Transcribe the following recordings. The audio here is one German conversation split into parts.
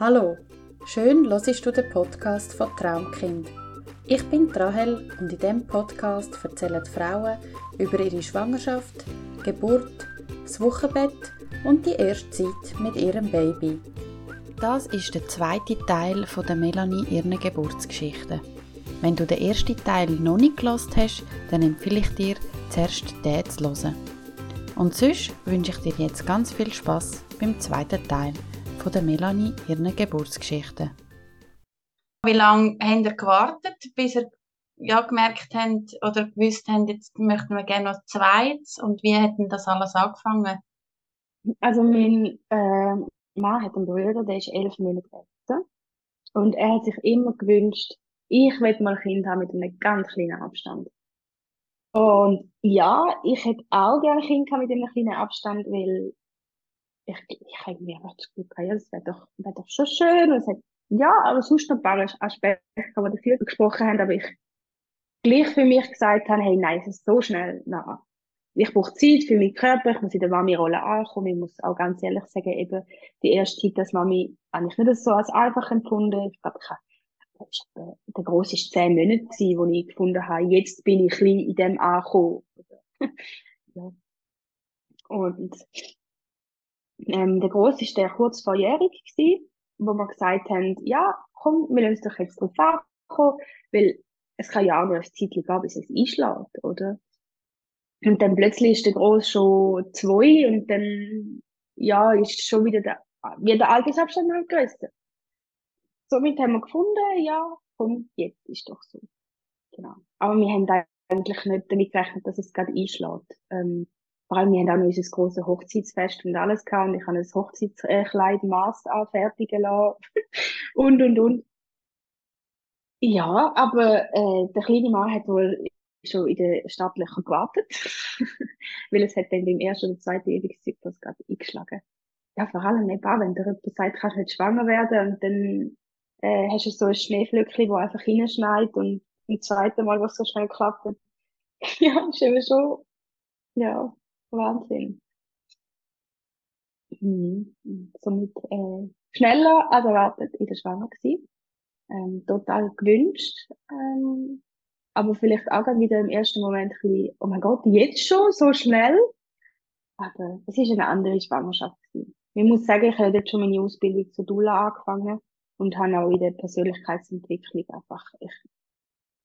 Hallo, schön hörst du den Podcast von Traumkind. Ich bin Rahel und in diesem Podcast erzählen die Frauen über ihre Schwangerschaft, Geburt, das Wochenbett und die erste Zeit mit ihrem Baby. Das ist der zweite Teil von der Melanie ihren Geburtsgeschichte. Wenn du den ersten Teil noch nicht gelost hast, dann empfehle ich dir, zuerst den zu hören. Und sonst wünsche ich dir jetzt ganz viel Spaß beim zweiten Teil von der Melanie ihren Geburtsgeschichte. Wie lange habt ihr gewartet, bis ihr ja, gemerkt habt oder gewusst habt, jetzt möchten wir gerne noch zweites und wie hat denn das alles angefangen? Also mein äh, Mann hat einen Bruder, der ist elf Monate älter und er hat sich immer gewünscht, ich will mal ein Kind haben mit einem ganz kleinen Abstand. Und ja, ich hätte auch gerne ein Kind mit einem kleinen Abstand, weil ich, ich habe mir einfach das Gefühl ja, das wäre doch, wär doch schon schön. Und es hat, ja, aber sonst noch ein paar Aspekte, die dafür gesprochen haben, aber ich gleich für mich gesagt habe, hey, nein, es ist so schnell, nein. Ich brauche Zeit für meinen Körper, ich muss in der Mami-Rolle ankommen. Ich muss auch ganz ehrlich sagen, eben, die erste Zeit als Mami habe ich nicht so als einfach empfunden. Ich glaube, ich habe der grosse ist zehn Monate gewesen, wo ich gefunden habe, jetzt bin ich klein in dem angekommen. ja. Und ähm, der Grosse ist der kurz vorjährig gewesen, wo wir gesagt haben, ja, komm, wir lassen doch jetzt drauf ankommen, weil es kann ja auch nur ein Zeitchen gehen, bis es einschlägt, oder? Und dann plötzlich ist der Gross schon zwei und dann, ja, ist schon wieder der, wie der Altersabstand halt größer. Somit haben wir gefunden, ja, komm, jetzt ist doch so. Genau. Aber wir haben eigentlich nicht damit gerechnet, dass es gerade einschlägt. Ähm, vor allem, wir haben auch noch unser grosses Hochzeitsfest und alles gehabt. Und ich habe ein Hochzeitskleid Maß anfertigen lassen. und, und, und. Ja, aber äh, der kleine Mann hat wohl schon in den Startlöchern gewartet. Weil es hat dann beim ersten oder zweiten Übungszyklus gerade eingeschlagen. Ja, vor allem eben auch, wenn der jemand sagt, kannst du nicht schwanger werden und dann äh, hast du so ein Schneeflöckchen, wo einfach hineinschneit und im zweiten Mal, was so schnell klappt. ja, ist eben schon, ja, Wahnsinn. Mhm. Somit äh, schneller als erwartet in der Schwanger gewesen. Ähm, total gewünscht. Ähm, aber vielleicht auch wieder im ersten Moment ein bisschen, oh mein Gott, jetzt schon, so schnell. Aber es ist eine andere Schwangerschaft gewesen. Ich muss sagen, ich habe jetzt schon meine Ausbildung zur Dula angefangen und habe auch in der Persönlichkeitsentwicklung einfach, ich,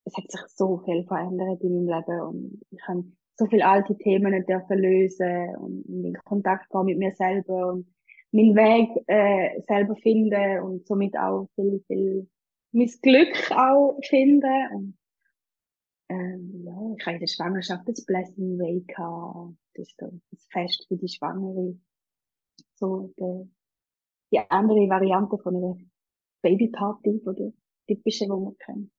es hat sich so viel verändert in meinem Leben und ich habe so viele alte Themen dürfen lösen und in Kontakt kommen mit mir selber und meinen Weg äh, selber finden und somit auch viel, viel mein Glück auch finden. Und, ähm, ja, ich habe in der Schwangerschaft das Blessing Way gehabt. Das ist das Fest für die Schwangere. So die, die andere Variante von einer Babyparty, oder typische, die man kennt.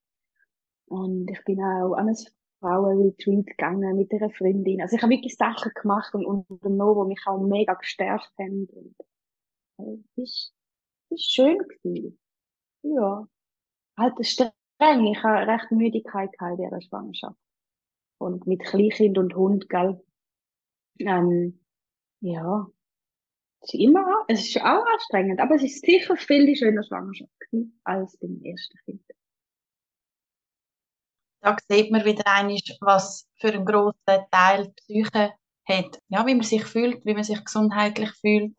Und ich bin auch an ein Frauenretreat gegangen mit einer Freundin. Also ich habe wirklich Sachen gemacht und unternommen, die mich auch mega gestärkt haben. Und, äh, es war schön gewesen. Ja. Halt streng. Ich habe recht Müdigkeit in dieser Schwangerschaft. Und mit Kleinkind und Hund, gell. Ähm, ja. Es ist immer, es ist auch anstrengend, aber es ist sicher viel schöner Schwangerschaft gewesen, als beim ersten Kind da sieht man wieder einmal, was für einen grossen Teil die Psyche hat. Ja, wie man sich fühlt, wie man sich gesundheitlich fühlt.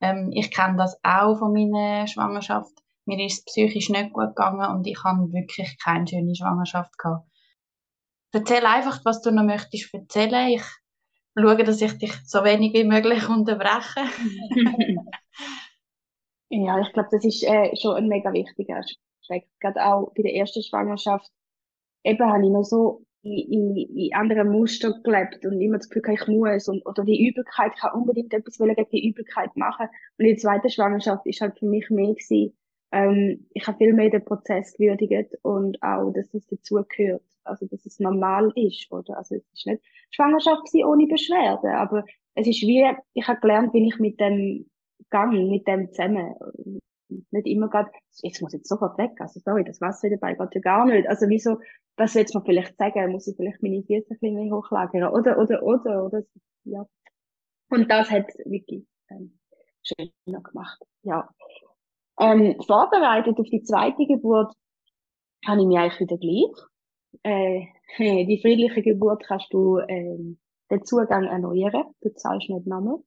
Ähm, ich kenne das auch von meiner Schwangerschaft. Mir ist psychisch nicht gut gegangen und ich habe wirklich keine schöne Schwangerschaft gehabt. Erzähl einfach, was du noch möchtest erzählen. Ich schaue, dass ich dich so wenig wie möglich unterbreche. ja, ich glaube, das ist äh, schon ein mega wichtiger Aspekt. Gerade auch bei der ersten Schwangerschaft eben habe ich noch so in, in, in anderen Muster gelebt und immer das Gefühl, ich muss und, oder die Übelkeit, ich kann unbedingt etwas gegen die Übelkeit machen. Und die zweite Schwangerschaft ist halt für mich mehr gewesen, ähm, ich habe viel mehr den Prozess gewürdigt und auch, dass es dazugehört. Also, dass es normal ist, oder? Also, es ist nicht Schwangerschaft ohne Beschwerden, aber es ist wie, ich habe gelernt, wie ich mit dem Gang, mit dem zusammen nicht immer gerade, jetzt muss jetzt sofort weg, also sorry, das Wasser dabei geht ja gar nicht. Also wieso, willst du mir vielleicht sagen? Muss ich vielleicht meine Füße ein bisschen hochlagern? Oder, oder, oder, oder, ja. Und das hat wirklich ähm, schön gemacht, ja. Ähm, vorbereitet auf die zweite Geburt habe ich mich eigentlich wieder gleich. Äh, die friedliche Geburt kannst du ähm, den Zugang erneuern. Du zahlst nicht nochmal.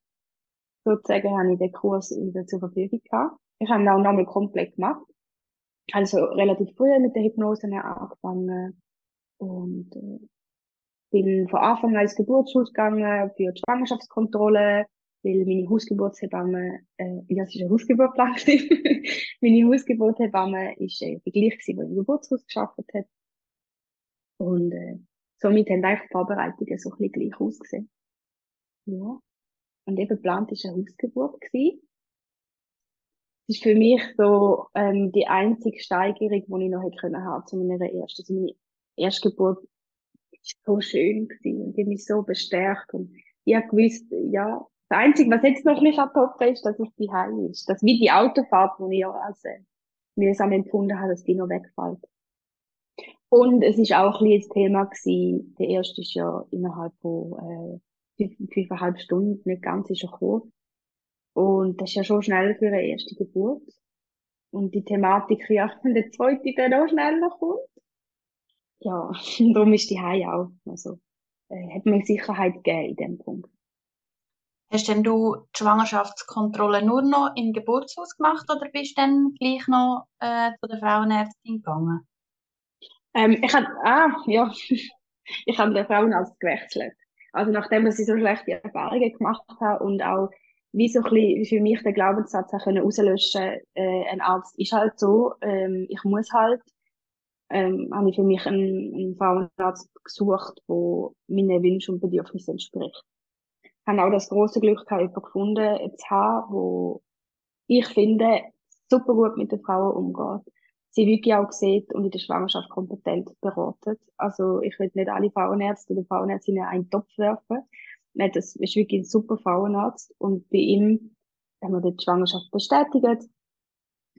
Sozusagen habe ich den Kurs wieder zur Verfügung gehabt. Ich habe auch nochmal komplett gemacht. Also relativ früh mit der Hypnose angefangen und äh, bin von Anfang an ins Geburtshaus gegangen für die Schwangerschaftskontrolle, weil meine Hausgeburtshebamme, äh, ja, es ist eine Hausgeburt meine Hausgeburtshebamme ist äh, die gleiche die im Geburtshaus geschafft hat. Und äh, somit haben eigentlich Vorbereitungen so ein bisschen gleich ausgesehen. Ja. Und eben geplant war eine Hausgeburt. Gewesen. Das ist für mich so ähm, die einzige Steigerung, die ich noch hätte können haben zu meiner ersten. Also meine erste Geburt war so schön gewesen und die mich so bestärkt und ich habe gewusst, ja, das Einzige, was jetzt noch nicht abtoppen ist, dass es die Heim ist. Dass wie die Autofahrt, die ich ja als äh, mühsam empfunden habe, dass die noch wegfällt. Und es ist auch ein bisschen das Thema gewesen, der erste ist ja innerhalb von äh, fünf, fünfeinhalb Stunden, nicht ganz, ist ja kurz. Und das ist ja schon schnell für eine erste Geburt. Und die Thematik, ja, wenn der zweite dann auch schneller kommt. Ja, darum ist die Heim auch. Also, äh, hat mir Sicherheit gegeben in dem Punkt. Hast denn du die Schwangerschaftskontrolle nur noch im Geburtshaus gemacht oder bist du dann gleich noch äh, zu der Frauenärztin gegangen? Ähm, ich habe, ah, ja, ich habe den Frauenarzt gewechselt. Also nachdem ich so schlechte Erfahrungen gemacht habe und auch wie so ein bisschen für mich den Glaubenssatz auch können äh, ein Arzt ist halt so, ähm, ich muss halt, ähm, habe ich für mich einen, einen Frauenarzt gesucht, der meinen Wünschen und Bedürfnissen entspricht habe auch das große Glück gehabt, jemanden gefunden zu haben, wo ich finde, super gut mit den Frauen umgeht. Sie wirklich auch sieht und in der Schwangerschaft kompetent beratet. Also, ich will nicht alle Frauenärzte oder Frauenärztinnen in einen Topf werfen. Nein, das ist wirklich ein super Frauenarzt. Und bei ihm haben wir die Schwangerschaft bestätigt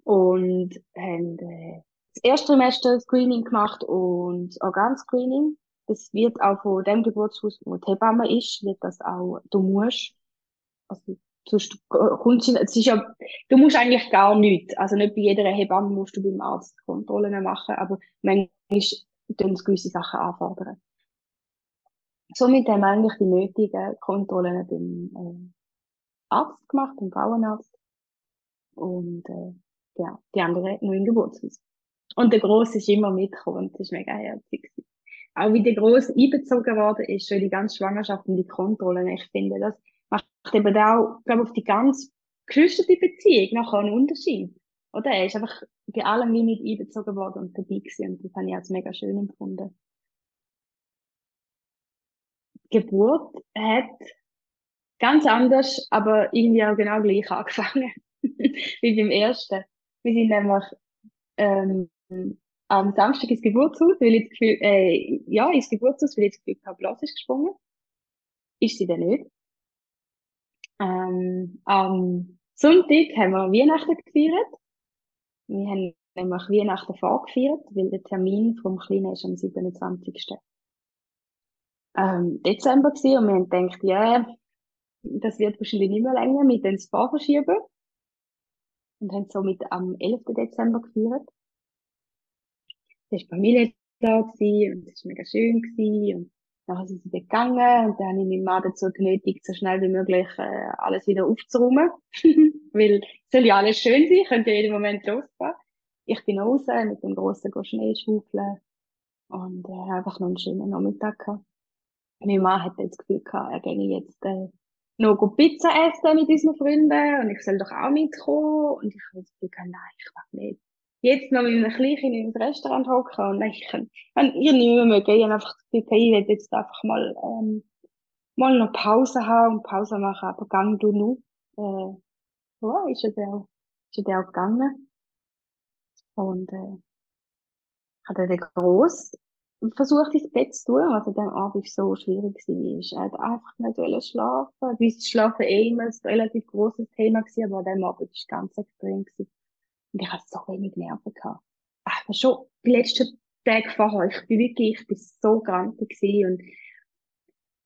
und haben äh, das erste Trimester Screening gemacht und Organscreening das wird auch von dem Geburtshaus, wo die Hebamme ist, wird das auch, du musst, also, du, es ist ja, du musst eigentlich gar nichts. Also nicht bei jeder Hebamme musst du beim Arzt Kontrollen machen, aber manchmal tun sie gewisse Sachen anfordern. Somit haben wir eigentlich die nötigen Kontrollen beim äh, Arzt gemacht, beim Frauenarzt. Und äh, ja, die anderen nur im Geburtshaus. Und der Grosse ist immer mitgekommen, das ist mega herzig auch wie der groß einbezogen worden ist, schon die ganze Schwangerschaft und die Kontrollen. Ich finde, das macht eben auch, glaube auf die ganz geschwisterte Beziehung nachher einen Unterschied. Oder? Er ist einfach bei allem wie mit einbezogen worden und dabei gewesen. Und das habe ich als mega schön empfunden. Geburt hat ganz anders, aber irgendwie auch genau gleich angefangen. wie beim ersten. Wir sind nämlich, ähm, am Samstag ins Geburtshaus, weil ich das Gefühl, äh, ja, ins Geburtshaus, weil ich das Gefühl habe, Blas ist gesprungen. Ist sie dann nicht. Ähm, am Sonntag haben wir Weihnachten gefeiert. Wir haben nämlich Weihnachten vorgefeiert, weil der Termin vom Kleinen ist am 27. Ähm, Dezember gewesen, und wir haben gedacht, ja, das wird wahrscheinlich nicht mehr länger, mit ins Fahr verschieben. Und haben somit am 11. Dezember gefeiert da ist Familie da gewesen, und es war mega schön gewesen, und dann sind sie gegangen, und dann habe ich meinen Mann dazu genötigt, so schnell wie möglich, äh, alles wieder aufzuräumen. Weil, es soll ja alles schön sein, könnte ja jeden Moment losgehen. Ich bin raus, mit dem grossen Schnee schaufeln, und, äh, einfach noch einen schönen Nachmittag gehabt. Mein Mann hat jetzt das Gefühl gehabt, er ginge jetzt, äh, noch Pizza essen mit unseren Freunden, und ich soll doch auch mitkommen, und ich habe das Gefühl gehabt, nein, ich mag nicht jetzt noch mit einem Kleinen in ein Restaurant hocken und ich kann, ihr nicht mehr mögt, ich habe einfach das Gefühl, ich will jetzt einfach mal, ähm, mal noch Pause haben und Pause machen, aber gang du nur. Äh, ja, ist ja der, ist ja der gegangen. Und, äh, hat er den gross versucht, ins Bett zu tun, an dem Abend so schwierig war. Er hat einfach nicht schlafen. Das Schlafen eh immer ein relativ grosses Thema war, aber an dem Abend war es ganz extrem. Gewesen. Und ich hatte so wenig Nerven gehabt. Ach, schon die letzten Tage vorher, ich bin wirklich, ich bin so grantig gewesen und,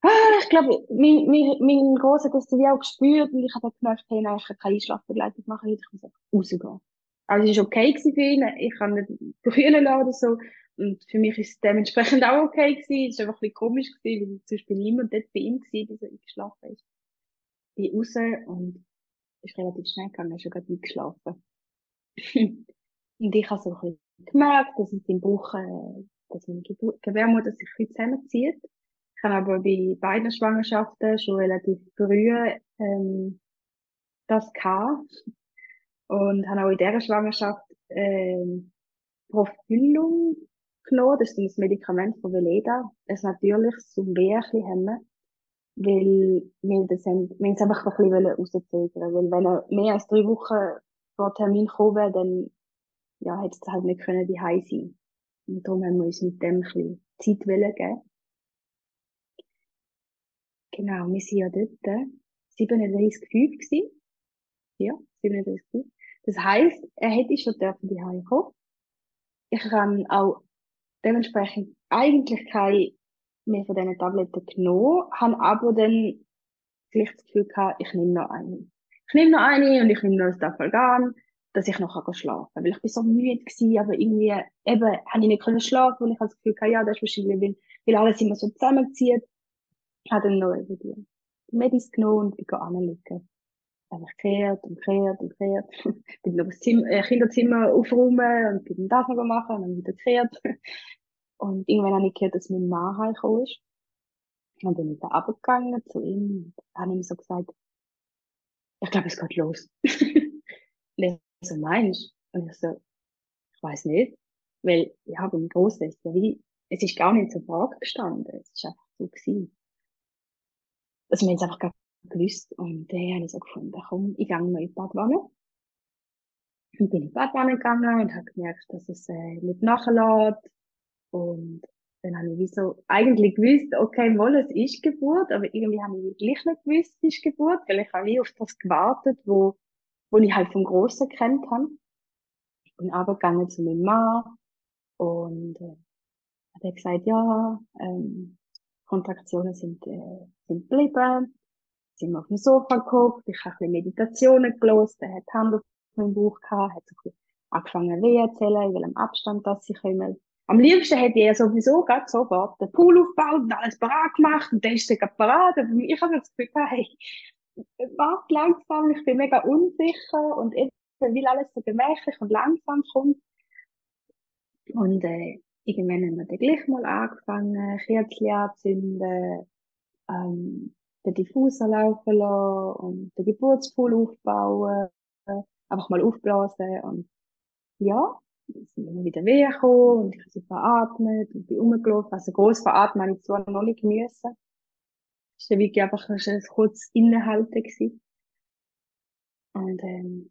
ah, ich glaube, mein, mein, mein Großer hat das auch gespürt und ich habe dann gemerkt, hey, nein, ich kann keine Einschlafbegleitung machen, ich muss einfach rausgehen. Also es war okay für ihn, ich kann nicht brüllen lassen oder so. Und für mich ist es dementsprechend auch okay gewesen. Es war einfach ein bisschen komisch gewesen, weil ich zum Beispiel niemand dort bei ihm gewesen, bis er eingeschlafen ist. Bin raus und ist relativ schnell gegangen, ist schon gerade eingeschlafen. und ich habe so ein bisschen gemerkt, dass es im Bauch, äh, dass meine Gebärmutter sich ein bisschen zusammenzieht. Ich habe aber bei beiden Schwangerschaften schon relativ früh ähm, das gehabt. Und habe auch in dieser Schwangerschaft ähm, Profilum genommen. Das ist ein Medikament von Veleda. Ein natürliches zum Wehen hemmen. Weil wir das haben, wir es einfach ein bisschen rauszögern Weil wenn er mehr als drei Wochen vor Termin gekommen wäre, dann, ja, hätte es halt nicht können die sein. Und darum haben wir uns mit dem ein bisschen Zeit geben. Genau, wir sind ja dort 37,5 gewesen. Ja, 37,5. Das heisst, er hätte schon dürfen die kommen. Ich kann auch dementsprechend eigentlich keine mehr von diesen Tabletten genommen, habe aber dann vielleicht das Gefühl gehabt, ich nehme noch eine. Ich nehme noch eine und ich nehme noch ein Staffelgan, dass ich noch schlafen kann. Weil ich bin so müde gewesen, aber irgendwie, eben, habe ich nicht können schlafen und ich habe das Gefühl gehabt, ja, das ist wahrscheinlich, weil, weil alles immer so zusammenzieht. Ich habe dann noch die Medis genommen und bin anliegen einfach kehrt und kehrt und kehrt. bin noch das Zimmer, äh, Kinderzimmer aufräumen und bin das noch machen und dann wieder kehrt. Und irgendwann habe ich gehört, dass mein Mann heimgekommen ist. Und dann bin ich da runtergegangen zu ihm und habe ihm so gesagt, ich glaube, es geht los. und er so, meinst Und ich so, ich weiß nicht. Weil, ja, beim Grossen ist ja wie, es ist gar nicht zur Frage gestanden. Es ist einfach so gewesen. Also, wir es einfach gar gewusst. Und dann habe ich so gefunden, komm, ich gehe mal in die Badwanne. Und bin in die Badwanne gegangen und habe gemerkt, dass es äh, nicht nachlässt. Und dann habe ich wie so eigentlich gewusst, okay, wohl, es ist Geburt, aber irgendwie habe ich gleich nicht gewusst, es ist Geburt, weil ich habe wie auf das gewartet, wo, wo ich halt vom Grossen kennt habe. Ich bin runtergegangen zu meinem Mann und äh, hat er gesagt, ja, ähm, Kontraktionen sind, äh, sind geblieben sind wir auf dem Sofa geguckt, ich habe ein bisschen Meditationen gelesen, er hat Hand auf meinem Bauch gehabt, hat so ein bisschen angefangen weh erzählen, in welchem Abstand das sie kommen. Am liebsten hätte er sowieso gerade sofort den Pool aufgebaut und alles parat gemacht und dann ist er gerade parat. Aber ich habe das Gefühl, hey, warte langsam, ich bin mega unsicher und eben, weil alles so gemächlich und langsam kommt. Und äh, irgendwann haben wir dann gleich mal angefangen, Kerzchen anzünden, ähm, den Diffuser laufen lassen und den Geburtspool aufbauen, einfach mal aufblasen und ja, dann sind wir wieder weggekommen und ich habe so veratmet und bin rumgelaufen. Also gross veratmen habe ich zwar noch nicht müssen. Es war wirklich einfach ein kurz Innehalten gewesen. Und, ähm,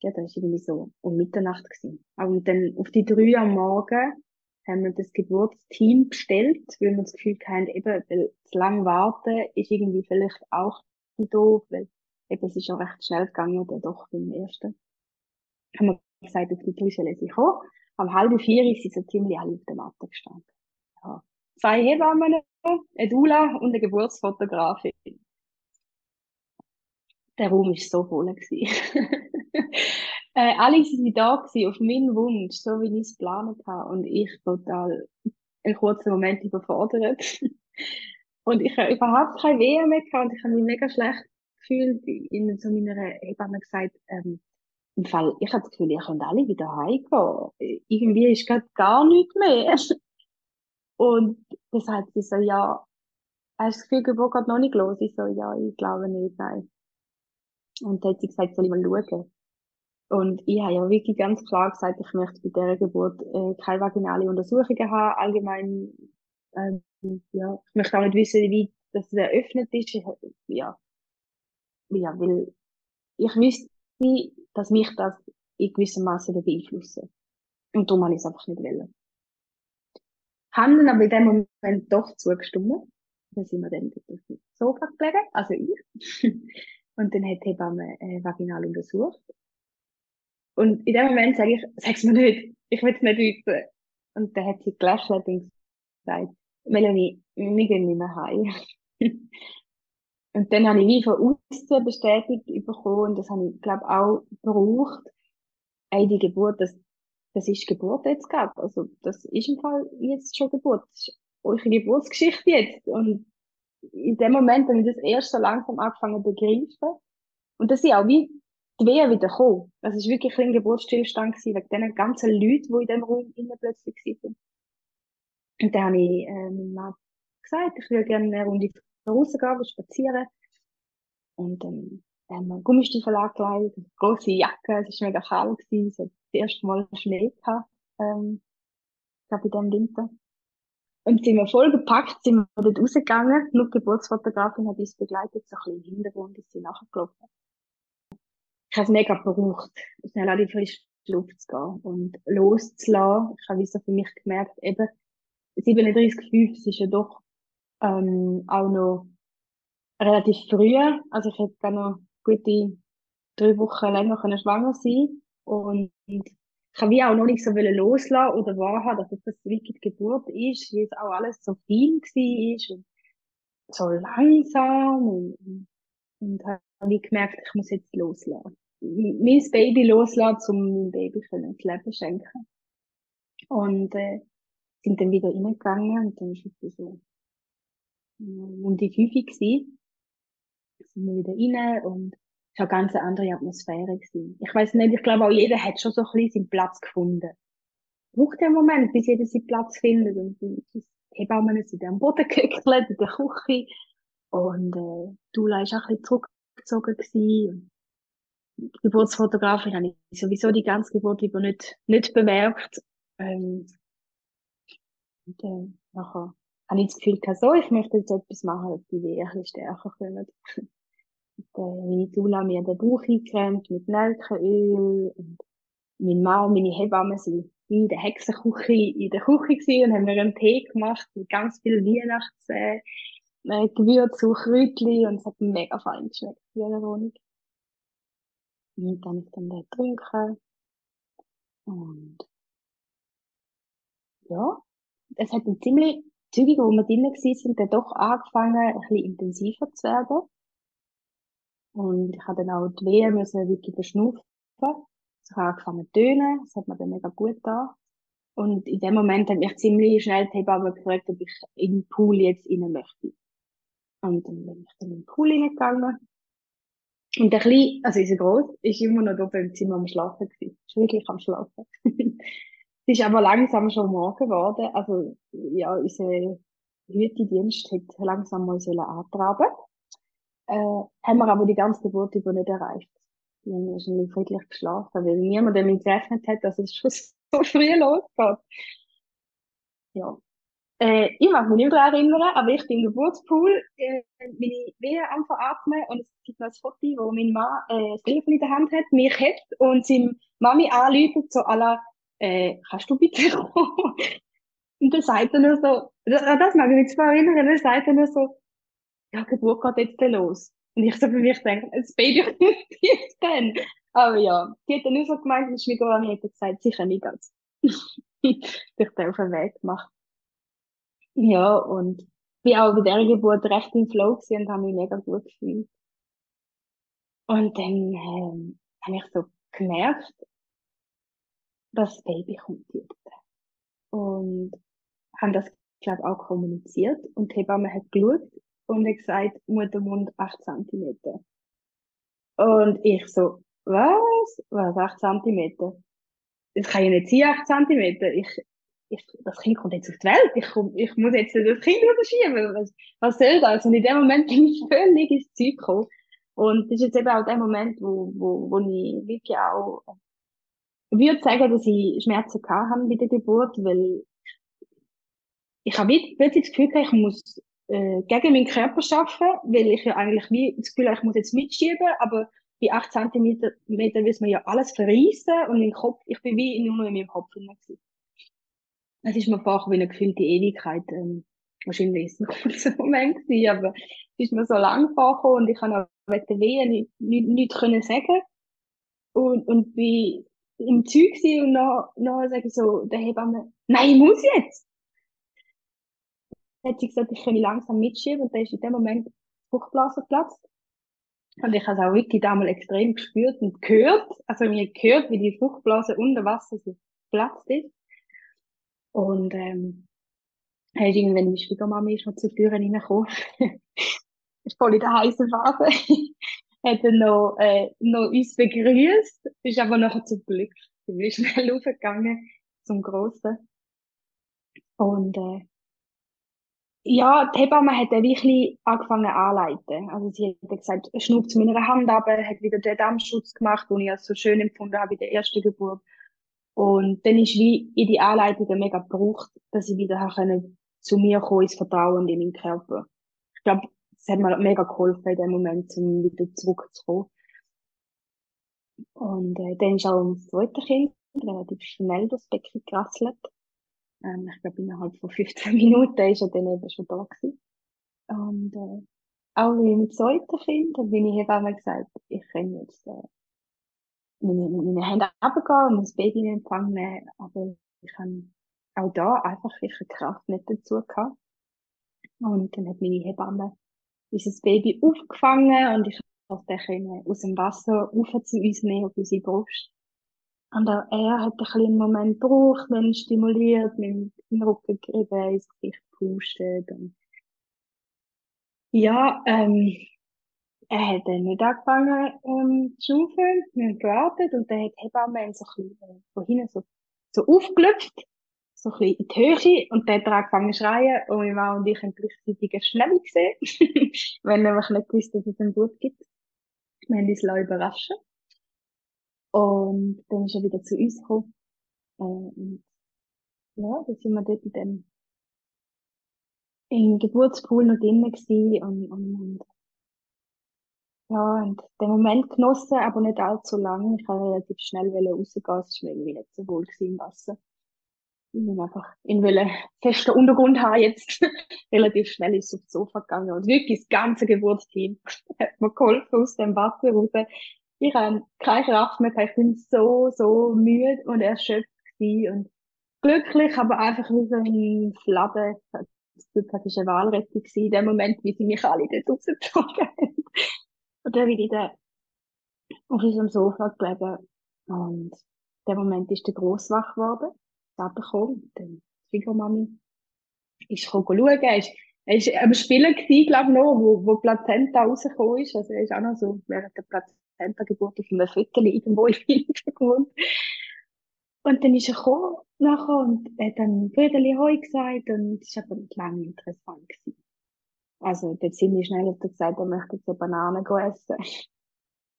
ja, das war irgendwie so um Mitternacht gewesen. Und dann auf die drei am Morgen haben wir das Geburtsteam bestellt, weil wir das Gefühl haben, eben, weil zu lang warten ist irgendwie vielleicht auch doof, weil eben es ist schon recht schnell gegangen, dann doch beim ersten. Haben wir gesagt, auf die drei sollen sie kommen. Am halben vier sie so ziemlich alle auf der Matte gestanden. Ja. Zwei Hebammen, eine Dula und eine Geburtsfotografin. Der Raum war so voll. Äh, alle sind da gewesen, auf meinen Wunsch, so wie ich es geplant habe. Und ich total einen kurzen Moment überfordert. und ich habe überhaupt keine Wehe mehr gehabt und ich habe mich mega schlecht gefühlt. In so meiner Hebamme gesagt, ähm, im Fall, ich habe das Gefühl, ihr könnt alle wieder heimgehen. Irgendwie ist gerade gar nichts mehr. und dann sagt sie so, ja, hast du das Gefühl, Geburt geht noch nicht los? Ich so, ja, ich glaube nicht, nein. Und dann hat sie gesagt, soll ich mal schauen. Und ich habe ja wirklich ganz klar gesagt, ich möchte bei dieser Geburt äh, keine vaginale Untersuchungen haben. Allgemein, ähm, ja, ich möchte auch nicht wissen, wie das eröffnet ist. Ich, ja, ja, weil ich wüsste, dass mich das in gewissem Maße beeinflussen. Und darum habe ich es einfach nicht wollen. Haben dann aber in dem Moment doch zugestimmt. Dann sind wir dann auf dem Sofa gelegen, also ich. Und dann hat die Hebamme äh, vaginal untersucht. Und in dem Moment sage ich, sag's mir nicht, ich will es nicht wissen. Und dann hat sie gelächelt und gesagt, Melanie, wir gehen nicht mehr heim. und dann habe ich wie von außen bestätigt bekommen, und das habe ich, glaube auch gebraucht, ey, die Geburt, das, das ist Geburt jetzt gerade. Also, das ist im Fall jetzt schon Geburt. Das ist eure Geburtsgeschichte jetzt. Und in dem Moment habe ich das erst so langsam angefangen zu begreifen. Und das ist auch wie die Wehe wieder gekommen. Das ist wirklich ein Geburtsstillstand wegen den ganzen Leuten, die in dem Raum innen plötzlich waren. Und dann habe ich, äh, meinem Mann gesagt, ich würde gerne eine Runde rausgehen, spazieren. Und dann haben wir Gummistiefel angelegt, eine grosse Jacke, es war mega kalt gewesen, es hat das erste Mal Schnee gehabt, ähm, glaube in diesem Winter. Und sind wir voll gepackt, sind wir dort rausgegangen. Nur die Geburtsfotografin hat uns begleitet, so ein bisschen im Hintergrund ist sie nachgelaufen. Ich habe es mega gebraucht, schnell an die frische Luft zu gehen und loszulassen. Ich habe so für mich gemerkt, eben, 37,5, ist ja doch ähm, auch noch relativ früh. Also ich hätte dann noch gute drei Wochen länger können schwanger sein und ich habe wie auch noch nicht so loslassen oder wahrhaben, dass es das wirklich Geburt ist, wie es auch alles so viel war und so langsam und, und habe gemerkt, ich muss jetzt loslassen. Mein Baby loslassen, um meinem Baby das Leben schenken. Und äh, sind dann wieder reingegangen und dann ist es so um die fünf gewesen. Sind wir wieder rein und es war eine ganz andere Atmosphäre gewesen. Ich weiß nicht, ich glaube auch jeder hat schon so ein bisschen seinen Platz gefunden. Braucht ja einen Moment, bis jeder seinen Platz findet und die Hebammen sind am Boden gehöckelt, in der Küche und äh, Dula war auch ein bisschen zurückgezogen gewesen. Geburtsfotografin habe ich sowieso die ganze Geburt über nicht, nicht bemerkt. Ähm, und äh, nachher habe ich das Gefühl gehabt, so, ich möchte jetzt etwas machen, dass die ein bisschen stärker kommen. Und, äh, meine Dula mir den Bauch eingecremt mit Nelkenöl und mein Mann und meine Hebamme sind in der Hexenküche, in der Küche gewesen und haben mir einen Tee gemacht mit ganz viel Weihnachts, äh Gewürze und Kräutchen und es hat mega fein geschmeckt in dieser Wohnung. Und dann habe ich dann den getrunken. Und, ja, es hat dann ziemlich zügig, wo wir drinnen sind, dann doch angefangen, ein bisschen intensiver zu werden. Und ich habe dann auch die Wehen müssen wirklich verschnaufen. Ich habe angefangen zu tönen, das hat mir dann mega gut da. Und in dem Moment hat mich ziemlich schnell die Hebamme gefragt, ob ich in den Pool jetzt rein möchte. Und dann bin ich dann in den Pool reingegangen. Und der Kleine, also unser Groß, ist immer noch oben im Zimmer am Schlafen gewesen. Ist wirklich am Schlafen. Es ist aber langsam schon morgen geworden. Also, ja, unser Hütedienst hat langsam mal sollen antraben. Äh, haben wir aber die ganze Geburt über nicht erreicht. Wir haben wahrscheinlich friedlich geschlafen, weil niemand damit gerechnet hat, dass es schon so früh losgeht. Ja. Äh, ich mag mich nicht daran erinnern, aber ich bin im Geburtspool, äh, meine Wehe am Veratmen und es gibt noch ein Foto, wo mein Mann äh, das Telefon in der Hand hat, mich hat und seine Mami anläutet, so aller äh, kannst du bitte kommen? Und dann sagt er nur so, das mag ich mich zwar erinnern, dann sagt er nur so, ja, Geburt geht jetzt los. Und ich so für mich denke, das Baby kommt jetzt dann. Aber ja, die hat dann nur so gemeint, die Schwiegermama hat gesagt, sicher nicht ganz. Durch den auf den Weg gemacht. Ja, und bin auch bei der Geburt recht im Flow und habe mich mega gut gefühlt. Und dann ähm, habe ich so gemerkt, das Baby kommt jetzt. Und haben das, glaube auch kommuniziert. Und die Hebamme hat geschaut und hat gesagt, Muttermund 8 cm. Und ich so, was? Was, 8 cm? Das kann ja nicht sein, 8 cm. Ich, ich, das Kind kommt jetzt auf die Welt. Ich, komm, ich muss jetzt das Kind überschieben. Was, was soll das? Und in dem Moment bin ich völlig ins Zeug gekommen. Und das ist jetzt eben auch der Moment, wo, wo, wo ich wirklich auch ich würde sagen, dass ich Schmerzen gehabt habe bei der Geburt, weil ich habe plötzlich das Gefühl gehabt, ich muss äh, gegen meinen Körper arbeiten, weil ich ja eigentlich wie das Gefühl habe, ich muss jetzt mitschieben, aber bei 8 cm will man ja alles verreissen und im Kopf, ich bin wie nur noch in meinem Kopf drin Es ist mir vorher wie eine gefühlte Ewigkeit, ähm, wahrscheinlich ist es ein kurzer Moment gewesen, aber es ist mir so lang vorgekommen und ich kann auch wegen der Wehen nichts nicht, nicht können sagen. Und, und bin im Zeug und noch, noch sage ich so, der Hebamme, nein, ich muss jetzt! Dann hat sie gesagt, ich kann langsam mitschieben und dann ist in dem Moment Fruchtblase geplatzt. Und ich habe es auch wirklich damals extrem gespürt und gehört. Also mir gehört, wie die Fruchtblase unter Wasser so platzt ist. Und, ähm, halt irgendwann meine Schwiegermama ist noch zur Tür reingekommen. ist voll in der heißen Phase. hat dann noch, äh, noch uns begrüßt. Ist aber nachher zum Glück. Ist schnell raufgegangen zum Grossen. Und, äh, ja, die Hebamme hat dann wirklich angefangen anzuleiten. Also sie hat gesagt, schnupp zu meiner Hand ab, hat wieder den Dammschutz gemacht, den ich als so schön empfunden habe in der ersten Geburt. Und dann ist wie in die Anleitung mega gebraucht, dass ich wieder können zu mir kommen, ins Vertrauen in meinen Körper. Ich glaube, es hat mir mega geholfen in dem Moment, um wieder zurückzukommen. Und äh, dann ist auch das zweite Kind relativ schnell durchs Becken gerasselt. Ähm, ich glaube, innerhalb von 15 Minuten ist er dann eben schon da gewesen. Und äh, auch mit dem zweiten Kind, da bin ich Hebamme gesagt, ich kann jetzt äh, meine, meine Hände runtergehen und das Baby in Empfang nehmen, aber ich habe auch da einfach ihre Kraft nicht dazu gehabt. Und dann hat meine Hebamme unser Baby aufgefangen und ich konnte dann aus dem Wasser rauf zu uns nehmen auf unsere Brust. Und auch er hat ein bisschen einen Moment gebraucht, wenn stimuliert, mit dem Rücken gerieben, ins Gesicht gepustet. Und ja, ähm, er hat dann nicht angefangen ähm, zu schaufeln, wir haben gewartet und dann hat die Hebamme so ein bisschen äh, von hinten so, so aufgelöpft, so ein bisschen in die Höhe und dann hat er angefangen zu schreien und meine Mann und ich haben gleichzeitig eine Schnelle gesehen, weil wir nicht gewusst, dass es ein Blut gibt. Wir haben uns überraschen und dann ist er wieder zu uns gekommen. Äh, und ja, da sind wir dort in dem im Geburtspool noch drinnen gewesen und, und, und ja, und den Moment genossen, aber nicht allzu lang. Ich wollte relativ schnell rausgehen, es war mir irgendwie nicht so wohl im Wasser. Ich will einfach in einen festen Untergrund haben jetzt. relativ schnell ist es aufs Sofa gegangen und wirklich das ganze Geburtsteam hat mir geholfen aus dem Wasser raus. Ich habe keine Kraft mehr. Ich bin so, so müde und erschöpft gewesen und glücklich, aber einfach wie so ein Fladen. Das Glück war eine Wahlrettung in dem Moment, wie sie mich alle dort rausgezogen haben. Und dann bin ich da auf unserem Sofa gelegen. Und in dem Moment ist der Gross wach geworden. Kam, dann die Schwiegermami ist schauen. Er ist, er ist am Spielen glaube ich, noch, wo, wo Plazenta rausgekommen ist. Also er ist auch noch so während der Plazenta-Geburt auf einem Viertel irgendwo im Hintergrund. Und dann ist er gekommen, nachher, und hat dann Brüderli Heu gesagt, und es war aber nicht lange interessant gewesen. Also, dort sind wir schnell auf der gesagt, er möchte jetzt eine Banane essen.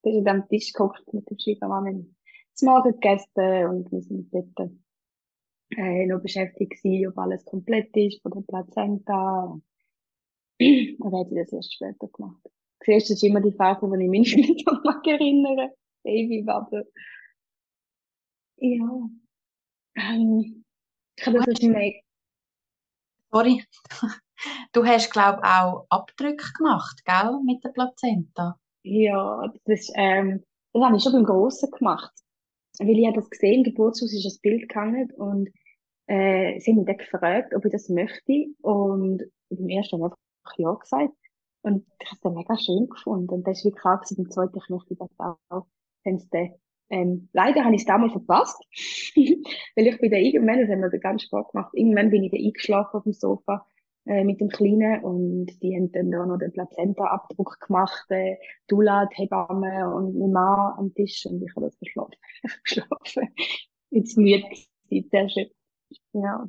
Ist er am Tisch gekocht mit dem Schwiegermann, zum Morgen gegessen und wir sind dort, äh, noch beschäftigt gewesen, ob alles komplett ist von der Plazenta. Und dann hat sie das erst später gemacht. Siehst du, das ist immer die Phase, wo ich mich nicht mag erinnern. Babybubble. Ja. Ähm, ich habe das wahrscheinlich... Sorry. Du hast, glaube ich, auch Abdrücke gemacht, gell, mit der Plazenta? Ja, das, ähm, das habe ich schon beim Grossen gemacht. Weil ich habe das gesehen, im Geburtshaus ist ein Bild gehangen und äh, sie haben mich dann gefragt, ob ich das möchte und beim ersten habe ich einfach ja gesagt. Und ich habe es dann mega schön gefunden. Und das ist wie klar gewesen, beim zweiten, ich möchte das auch. Dann, ähm, leider habe ich es damals verpasst, weil ich bin da irgendwann, das haben wir ganz Spaß gemacht, irgendwann bin ich da eingeschlafen auf dem Sofa äh, mit dem Kleinen und die haben dann da noch den Plazenta-Abdruck gemacht, äh, Dula, die Hebamme und mein Mann am Tisch und ich habe das verschlafen. verschlafen. Jetzt müde gewesen, sehr schön. Ja.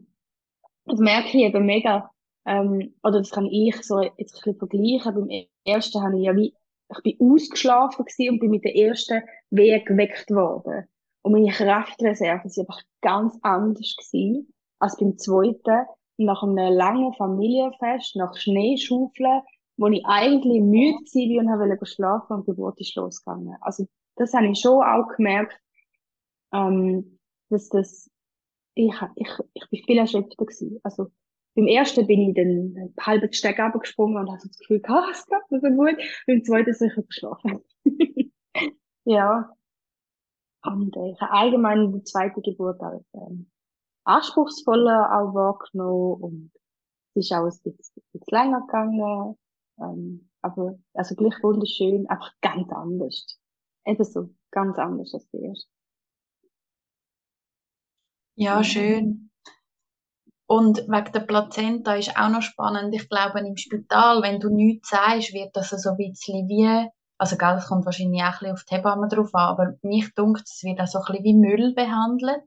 Das merke ich eben mega, ähm, oder das kann ich so jetzt ein bisschen vergleichen. Beim ersten habe ich ja wie, ich bin ausgeschlafen gewesen und bin mit der ersten Weg geweckt worden. Und meine Kraftreserven sind einfach ganz anders gewesen als beim zweiten nach einem langen Familienfest, nach Schneeschaufeln, wo ich eigentlich müde war und wollte schlafen und die Geburt ist losgegangen. Also, das habe ich schon auch gemerkt, ähm, dass das, ich, ich, ich bin viel erschöpfter gewesen. Also, beim ersten bin ich dann halben Steg abgesprungen und hatte das Gefühl, ah, es geht mir so gut. Beim zweiten sicher geschlafen. ja. Und äh, ich habe allgemein die zweite Geburt als ähm, anspruchsvoller auch wahrgenommen und es ist auch ein bisschen, ein bisschen länger gegangen. Ähm, aber, also gleich wunderschön, einfach ganz anders. Eben so, ganz anders als die erste. Ja, schön. Und wegen der Plazenta ist auch noch spannend. Ich glaube, im Spital, wenn du nichts sagst, wird das so ein bisschen wie, also gell, es kommt wahrscheinlich auch ein bisschen auf die Hebamme drauf an, aber mich dunkt, es wird auch so ein bisschen wie Müll behandelt.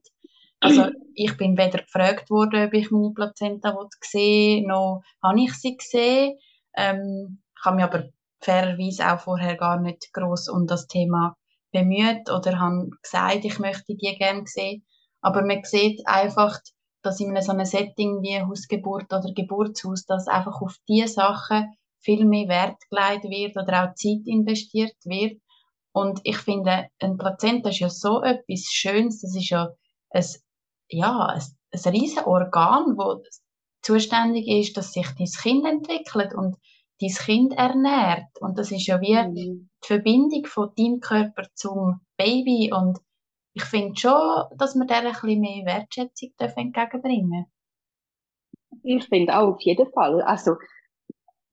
Also ich bin weder gefragt worden, ob ich meine Plazenta sehen noch habe ich sie gesehen. Ähm, ich habe mich aber fairerweise auch vorher gar nicht groß um das Thema bemüht oder habe gesagt, ich möchte die gerne sehen. Aber man sieht einfach, dass in so einem Setting wie Hausgeburt oder Geburtshaus, dass einfach auf diese Sachen viel mehr Wert gelegt wird oder auch Zeit investiert wird. Und ich finde, ein Plazenta ist ja so etwas Schönes. Das ist ja ein, ja, ein, ein riesen Organ, das zuständig ist, dass sich dein Kind entwickelt und dein Kind ernährt. Und das ist ja wie mhm. die Verbindung von deinem Körper zum Baby. Und ich finde schon, dass wir der ein bisschen mehr Wertschätzung entgegenbringen dürfen. Ich finde auch, auf jeden Fall. Also,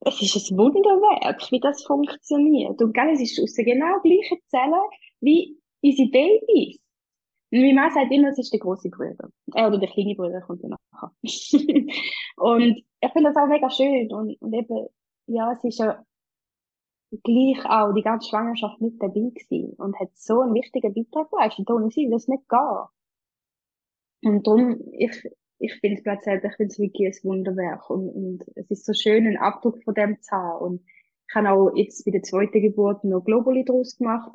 es ist ein Wunderwerk, wie das funktioniert. Und gell, es ist aus den genau gleichen Zellen wie unsere Babys. Und mein Mann sagt immer, es ist der große Bruder. Er oder der kleine Bruder kommt ja nachher. und ich finde das auch mega schön. Und, und eben, ja, es ist ja gleich auch die ganze Schwangerschaft mit dabei gewesen und hat so einen wichtigen Beitrag geleistet. Ohne sie das nicht gehen. Und darum, ich, ich finde es plötzlich, ich finde es wirklich ein Wunderwerk und, und es ist so schön, einen Abdruck von dem zu haben. Und ich habe auch jetzt bei der zweiten Geburt noch Globuli draus gemacht.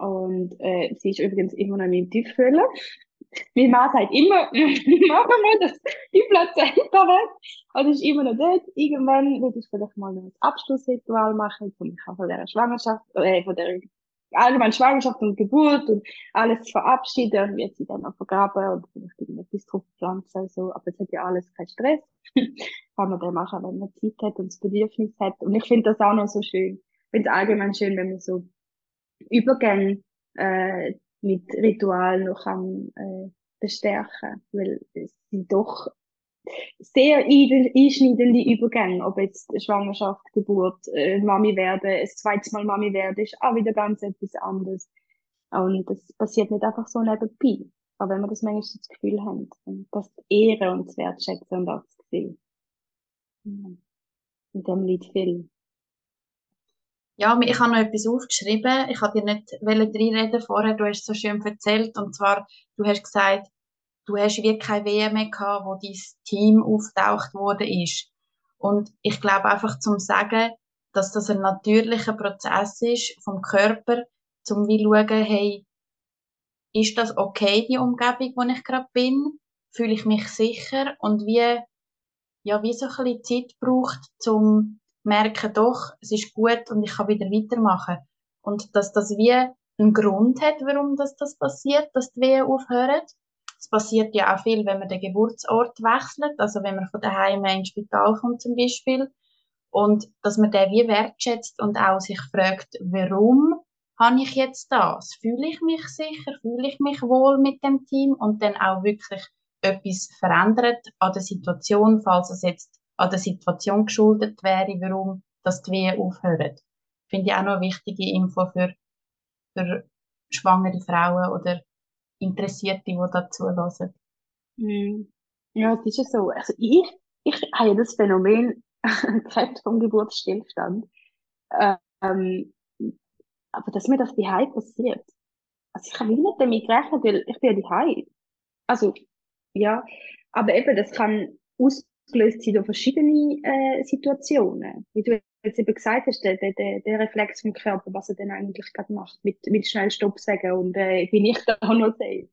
Und äh, sie ist übrigens immer noch in meinem Tieffüller. Mein Mann sagt immer, machen wir das, die Plazenta weg. Und ist immer noch dort. Irgendwann würde ich vielleicht mal noch ein Abschlussritual machen, von, von der Schwangerschaft, äh, von der allgemein Schwangerschaft und Geburt und alles verabschieden und wird sie dann auch vergraben und vielleicht irgendetwas drauf pflanzen. So. Aber es hat ja alles keinen Stress. Kann man dann machen, wenn man Zeit hat und das Bedürfnis hat. Und ich finde das auch noch so schön. Ich finde es allgemein schön, wenn man so Übergänge äh, mit Ritual noch kann, äh, bestärken, weil es sind doch sehr einschneidende Übergänge, ob jetzt Schwangerschaft, Geburt, äh, Mami werden, ein zweites Mal Mami werden, ist auch wieder ganz etwas anderes. Und das passiert nicht einfach so nebenbei. Aber wenn wir das manchmal das Gefühl haben, das zu ehren und zu wertschätzen und auch zu sehen. In dem liegt viel. Ja, ich habe noch etwas aufgeschrieben. Ich habe dir nicht reinreden vorher. Du hast so schön erzählt. Und zwar, du hast gesagt, du hast wie keine WM mehr gehabt, wo dein Team auftaucht worden ist. Und ich glaube einfach zum sagen, dass das ein natürlicher Prozess ist vom Körper, zum wie schauen, hey, ist das okay, die Umgebung, wo ich gerade bin? Fühle ich mich sicher? Und wie, ja, wie so ein bisschen Zeit braucht, zum merken, doch, es ist gut und ich kann wieder weitermachen. Und dass das wie einen Grund hat, warum das, das passiert, dass die Wehen aufhören. Es passiert ja auch viel, wenn man den Geburtsort wechselt, also wenn man von daheim ins Spital kommt zum Beispiel. Und dass man den wie wertschätzt und auch sich fragt, warum habe ich jetzt das? Fühle ich mich sicher? Fühle ich mich wohl mit dem Team? Und dann auch wirklich etwas verändert an der Situation, falls es jetzt an der Situation geschuldet wäre, warum das die Wehen aufhören. Finde ich auch noch eine wichtige Info für, für schwangere Frauen oder Interessierte, die dazu hören. Mhm. Ja, es ist ja so. Also ich, ich habe das Phänomen gehabt vom Geburtsstillstand. Ähm, aber dass mir das die passiert. Also ich habe nicht damit gerechnet, weil ich bin ja die Also, ja. Aber eben, das kann aus ausgelöst sind durch verschiedene äh, Situationen. Wie du jetzt eben gesagt hast, der, der, der Reflex vom Körper, was er dann eigentlich gerade macht, mit, mit schnell Stopp sagen und äh, bin ich da noch safe.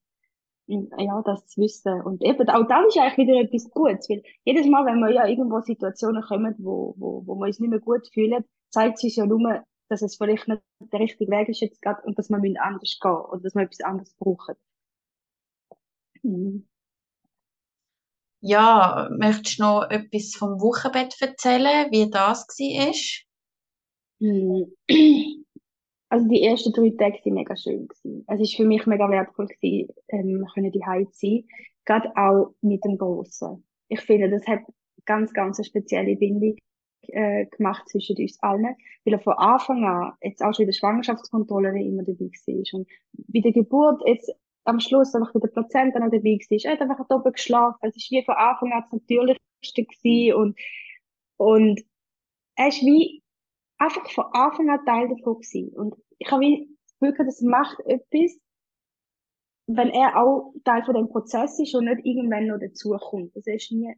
Ja, das zu wissen. Und eben, auch dann ist eigentlich wieder etwas Gutes, weil jedes Mal, wenn wir ja irgendwo Situationen kommen, wo, wo, wo wir uns nicht mehr gut fühlen, zeigt sich ja nur, dass es vielleicht nicht der richtige Weg ist jetzt gerade und dass wir anders gehen oder dass wir etwas anderes brauchen. Mhm. Ja, möchtest du noch etwas vom Wochenbett erzählen, wie das war? Hm. Also die ersten drei Tage waren mega schön. Gewesen. Es war für mich mega wertvoll, gewesen, ähm, die zu sein. Gerade auch mit dem Grossen. Ich finde, das hat ganz, ganz eine spezielle Bindung äh, gemacht zwischen uns allen, weil er von Anfang an, jetzt auch schon in der Schwangerschaftskontrolle immer dabei war. Und bei der Geburt, jetzt am Schluss einfach bei der Plazenta noch dabei war. Er hat einfach doppelt geschlafen. Es ist wie von Anfang an das Natürlichste gewesen und, und er ist wie einfach von Anfang an Teil davon gewesen. Und ich habe wie das Gefühl, das macht etwas, wenn er auch Teil von dem Prozess ist und nicht irgendwann noch dazukommt. Das ist nie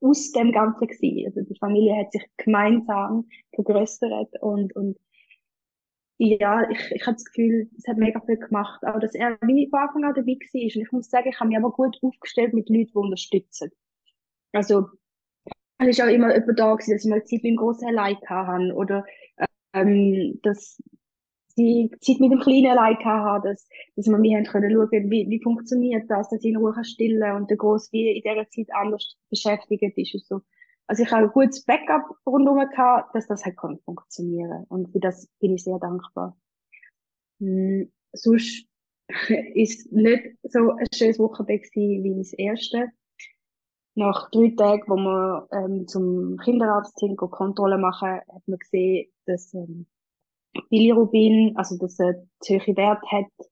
aus dem Ganzen gewesen. Also die Familie hat sich gemeinsam vergrößert und, und ja, ich, ich habe das Gefühl, es hat mega viel gemacht, aber dass er wie von Anfang an dabei war. Und ich muss sagen, ich habe mich aber gut aufgestellt mit Leuten, die unterstützen. Also, es ist auch immer jemand da gewesen, dass ich mal Zeit mit dem Grossen allein hatte oder ähm, dass die Zeit mit dem Kleinen allein hatte, dass, dass wir mir haben können schauen, wie, wie funktioniert das, dass ich in Ruhe stillen und der Gross wie in dieser Zeit anders beschäftigt ist und so. Also ich habe ein gutes Backup rundherum gehabt, dass das halt kann funktionieren. Und für das bin ich sehr dankbar. Hm, sonst ist nicht so ein schönes Wochenbett wie das erste. Nach drei Tagen, wo wir ähm, zum Kinderarzt sind, Kontrolle machen, hat man gesehen, dass ähm, Bilirubin, also dass er zu hohe Wert hat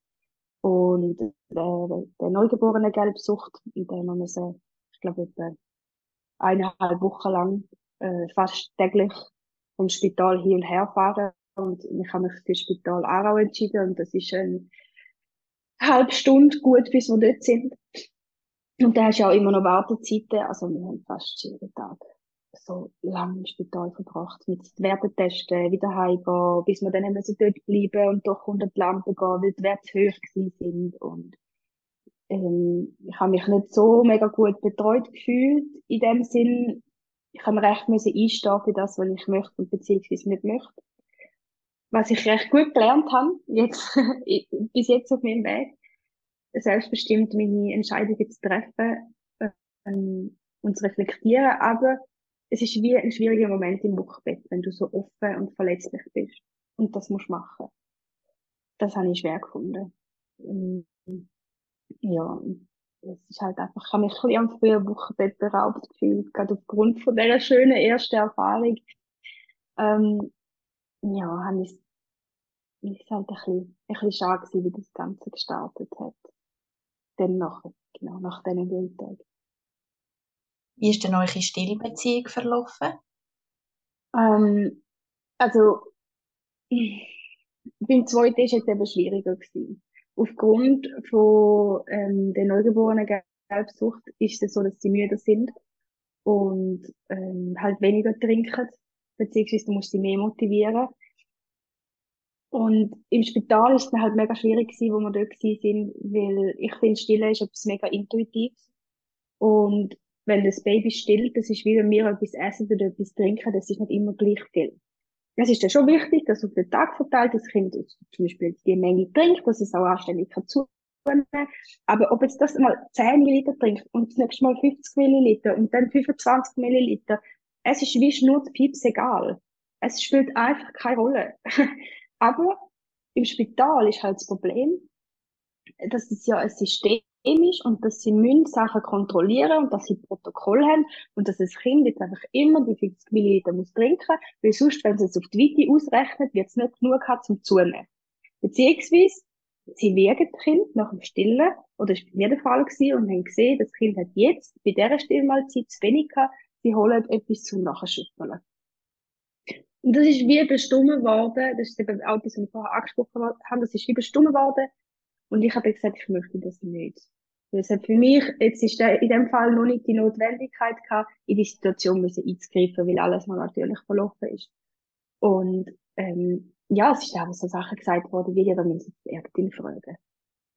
und äh, der neugeborene Gelbsucht, in dem wir müssen, ich glaube, eineinhalb Wochen lang äh, fast täglich vom Spital hin und her fahren und ich habe mich für das Spital Aarau entschieden und das ist eine halbe Stunde gut, bis wir dort sind. Und da hast du auch immer noch Wartezeiten, also wir haben fast jeden Tag so lange im Spital verbracht, mit Wertetesten, wieder heimgehen, bis wir dann müssen dort bleiben und unter die Lampe gehen, weil die Werte hoch gewesen sind. Und, ähm, ich habe mich nicht so mega gut betreut gefühlt, in dem Sinn, ich habe recht müssen einstehen für das, was ich möchte und beziehungsweise nicht möchte. Was ich recht gut gelernt habe, jetzt, bis jetzt auf meinem Weg, selbstbestimmt meine Entscheidungen zu treffen, ähm, und zu reflektieren, aber es ist wie ein schwieriger Moment im Wochenbett, wenn du so offen und verletzlich bist. Und das musst du machen. Das habe ich schwer gefunden. Ja, es ist halt einfach, ich habe mich ein bisschen am frühen Wochenbett beraubt gefühlt, gerade aufgrund von dieser schönen ersten Erfahrung. Ähm, ja, habe ich, ist halt ein bisschen, ein bisschen schade gewesen, wie das Ganze gestartet hat. Dann nach, genau, nach diesen Gültagen. Wie ist denn eure Stillbeziehung verlaufen? Ähm, also, beim zweiten ist es eben schwieriger gewesen. Aufgrund von ähm, der neugeborenen Gelbsucht ist es so, dass sie müde sind und ähm, halt weniger trinken, beziehungsweise du musst sie mehr motivieren. Und im Spital ist es halt mega schwierig gewesen, wo wir dort sind, weil ich finde, Stille ist etwas mega Intuitives. Und wenn das Baby stillt, das ist wie wenn wir etwas essen oder etwas trinken, das ist nicht immer gleich viel. Es ist dann schon wichtig, dass auf den Tag verteilt das Kind zum Beispiel die Menge trinkt, dass es auch anständig kann zunehmen. Aber ob jetzt das mal 10 Milliliter trinkt und das nächste Mal 50 Milliliter und dann 25 Milliliter, es ist wie Schnurzpieps egal. Es spielt einfach keine Rolle. Aber im Spital ist halt das Problem, dass es ja ein System ist und dass sie müssen Sachen kontrollieren und dass sie Protokoll haben und dass das Kind jetzt einfach immer die 50 Milliliter muss trinken, weil sonst, wenn sie es auf die Weite ausrechnet, wird es nicht genug haben zum Zunehmen. Beziehungsweise, sie wiegen das Kind nach dem Stillen, oder war bei mir der Fall gewesen, und haben gesehen, das Kind hat jetzt bei dieser Stillmahlzeit zu wenig gehabt, sie holen etwas zum Nachschütteln. Und das ist wie bestimmt worden, das ist eben auch das, was ich vorher angesprochen habe, das ist wie bestimmt worden, und ich habe gesagt, ich möchte das nicht. Das hat für mich, jetzt ist in dem Fall noch nicht die Notwendigkeit gehabt, in die Situation müssen einzugreifen, weil alles mal natürlich verlaufen ist. Und, ähm, ja, es ist auch so Sachen gesagt worden, wie, ja, da müssen die Ärztin fragen.